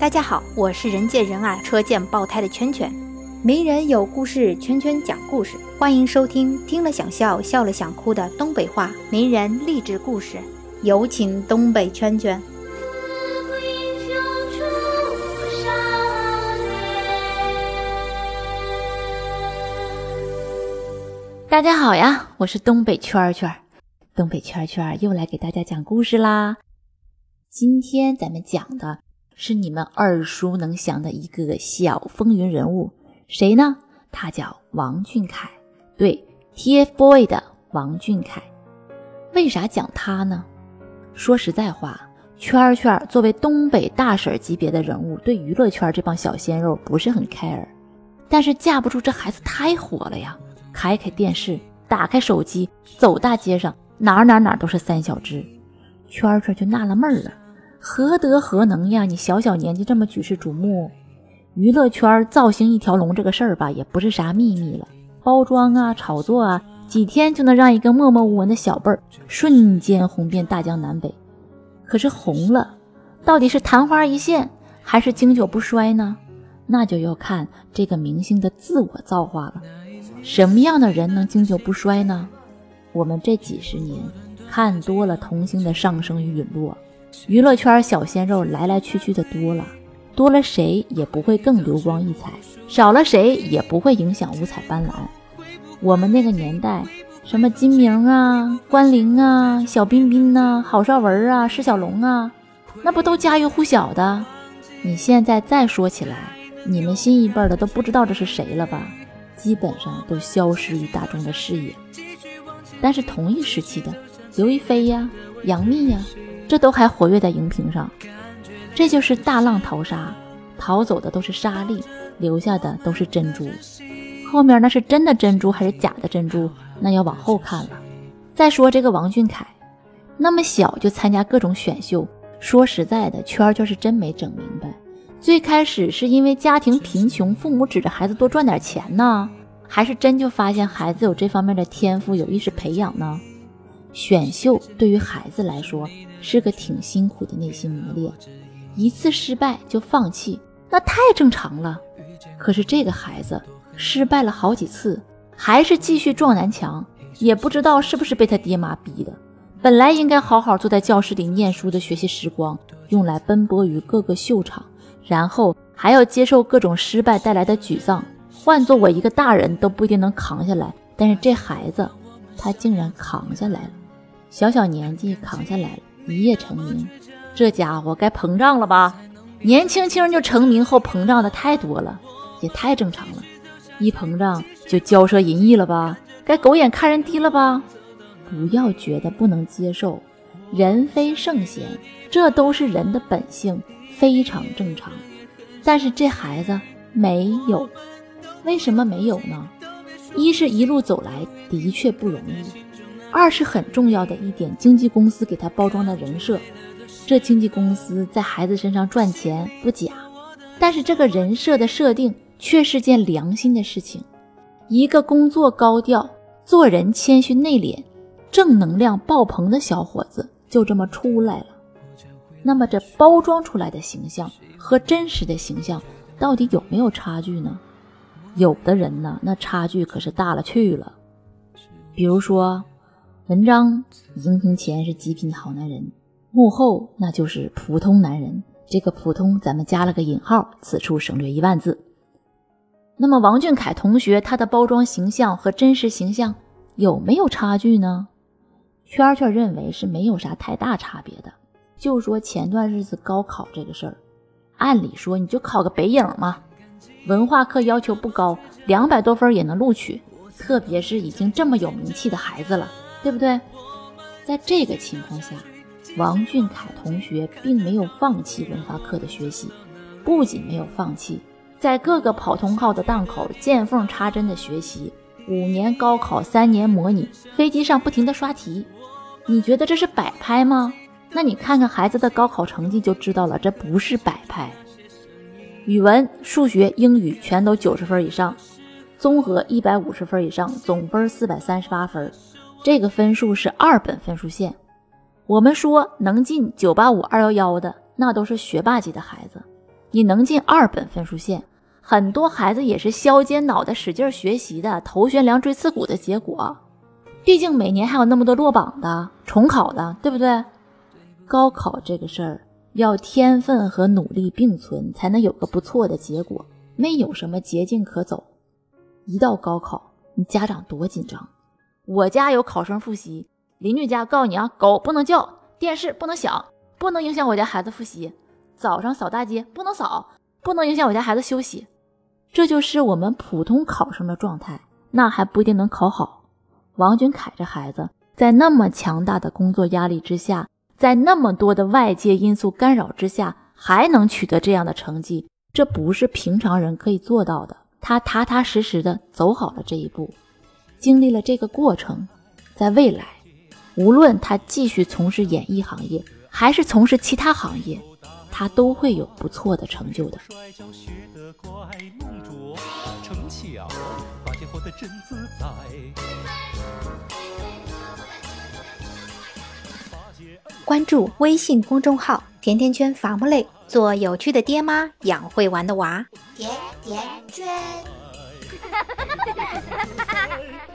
大家好，我是人见人爱、车见爆胎的圈圈。名人有故事，圈圈讲故事，欢迎收听听了想笑、笑了想哭的东北话名人励志故事。有请东北圈圈。大家好呀，我是东北圈圈。东北圈圈又来给大家讲故事啦。今天咱们讲的。是你们耳熟能详的一个小风云人物，谁呢？他叫王俊凯，对，TFBOY 的王俊凯。为啥讲他呢？说实在话，圈圈作为东北大婶级别的人物，对娱乐圈这帮小鲜肉不是很 care。但是架不住这孩子太火了呀！开开电视，打开手机，走大街上，哪哪哪都是三小只，圈圈就纳了闷了。何德何能呀？你小小年纪这么举世瞩目，娱乐圈造型一条龙这个事儿吧，也不是啥秘密了。包装啊，炒作啊，几天就能让一个默默无闻的小辈儿瞬间红遍大江南北。可是红了，到底是昙花一现，还是经久不衰呢？那就要看这个明星的自我造化了。什么样的人能经久不衰呢？我们这几十年看多了童星的上升与陨落。娱乐圈小鲜肉来来去去的多了，多了谁也不会更流光溢彩，少了谁也不会影响五彩斑斓。我们那个年代，什么金明啊、关凌啊、小彬彬呐、郝邵文啊、释小龙啊，那不都家喻户晓的？你现在再说起来，你们新一辈的都不知道这是谁了吧？基本上都消失于大众的视野。但是同一时期的刘亦菲呀、杨幂呀。这都还活跃在荧屏上，这就是大浪淘沙，淘走的都是沙粒，留下的都是珍珠。后面那是真的珍珠还是假的珍珠，那要往后看了。再说这个王俊凯，那么小就参加各种选秀，说实在的，圈圈是真没整明白。最开始是因为家庭贫穷，父母指着孩子多赚点钱呢，还是真就发现孩子有这方面的天赋，有意识培养呢？选秀对于孩子来说是个挺辛苦的内心磨练，一次失败就放弃，那太正常了。可是这个孩子失败了好几次，还是继续撞南墙，也不知道是不是被他爹妈逼的。本来应该好好坐在教室里念书的学习时光，用来奔波于各个秀场，然后还要接受各种失败带来的沮丧。换做我一个大人都不一定能扛下来，但是这孩子他竟然扛下来了。小小年纪扛下来了，一夜成名，这家伙该膨胀了吧？年轻轻就成名后膨胀的太多了，也太正常了。一膨胀就骄奢淫逸了吧？该狗眼看人低了吧？不要觉得不能接受，人非圣贤，这都是人的本性，非常正常。但是这孩子没有，为什么没有呢？一是一路走来的确不容易。二是很重要的一点，经纪公司给他包装的人设，这经纪公司在孩子身上赚钱不假，但是这个人设的设定却是件良心的事情。一个工作高调、做人谦虚内敛、正能量爆棚的小伙子就这么出来了。那么这包装出来的形象和真实的形象到底有没有差距呢？有的人呢，那差距可是大了去了。比如说。文章荧屏前是极品好男人，幕后那就是普通男人。这个普通咱们加了个引号，此处省略一万字。那么王俊凯同学他的包装形象和真实形象有没有差距呢？圈圈认为是没有啥太大差别的。就说前段日子高考这个事儿，按理说你就考个北影嘛，文化课要求不高，两百多分也能录取，特别是已经这么有名气的孩子了。对不对？在这个情况下，王俊凯同学并没有放弃文化课的学习，不仅没有放弃，在各个跑通号的档口见缝插针的学习，五年高考，三年模拟，飞机上不停的刷题。你觉得这是摆拍吗？那你看看孩子的高考成绩就知道了，这不是摆拍。语文、数学、英语全都九十分以上，综合一百五十分以上，总分四百三十八分。这个分数是二本分数线。我们说能进九八五二幺幺的，那都是学霸级的孩子。你能进二本分数线。很多孩子也是削尖脑袋使劲学习的，头悬梁锥刺股的结果。毕竟每年还有那么多落榜的、重考的，对不对？高考这个事儿，要天分和努力并存，才能有个不错的结果。没有什么捷径可走。一到高考，你家长多紧张。我家有考生复习，邻居家告诉你啊，狗不能叫，电视不能响，不能影响我家孩子复习。早上扫大街不能扫，不能影响我家孩子休息。这就是我们普通考生的状态，那还不一定能考好。王俊凯这孩子，在那么强大的工作压力之下，在那么多的外界因素干扰之下，还能取得这样的成绩，这不是平常人可以做到的。他踏踏实实的走好了这一步，经历了这个过程，在未来，无论他继续从事演艺行业，还是从事其他行业，他都会有不错的成就的。关注微信公众号“甜甜圈伐木累”，做有趣的爹妈，养会玩的娃。甜甜圈。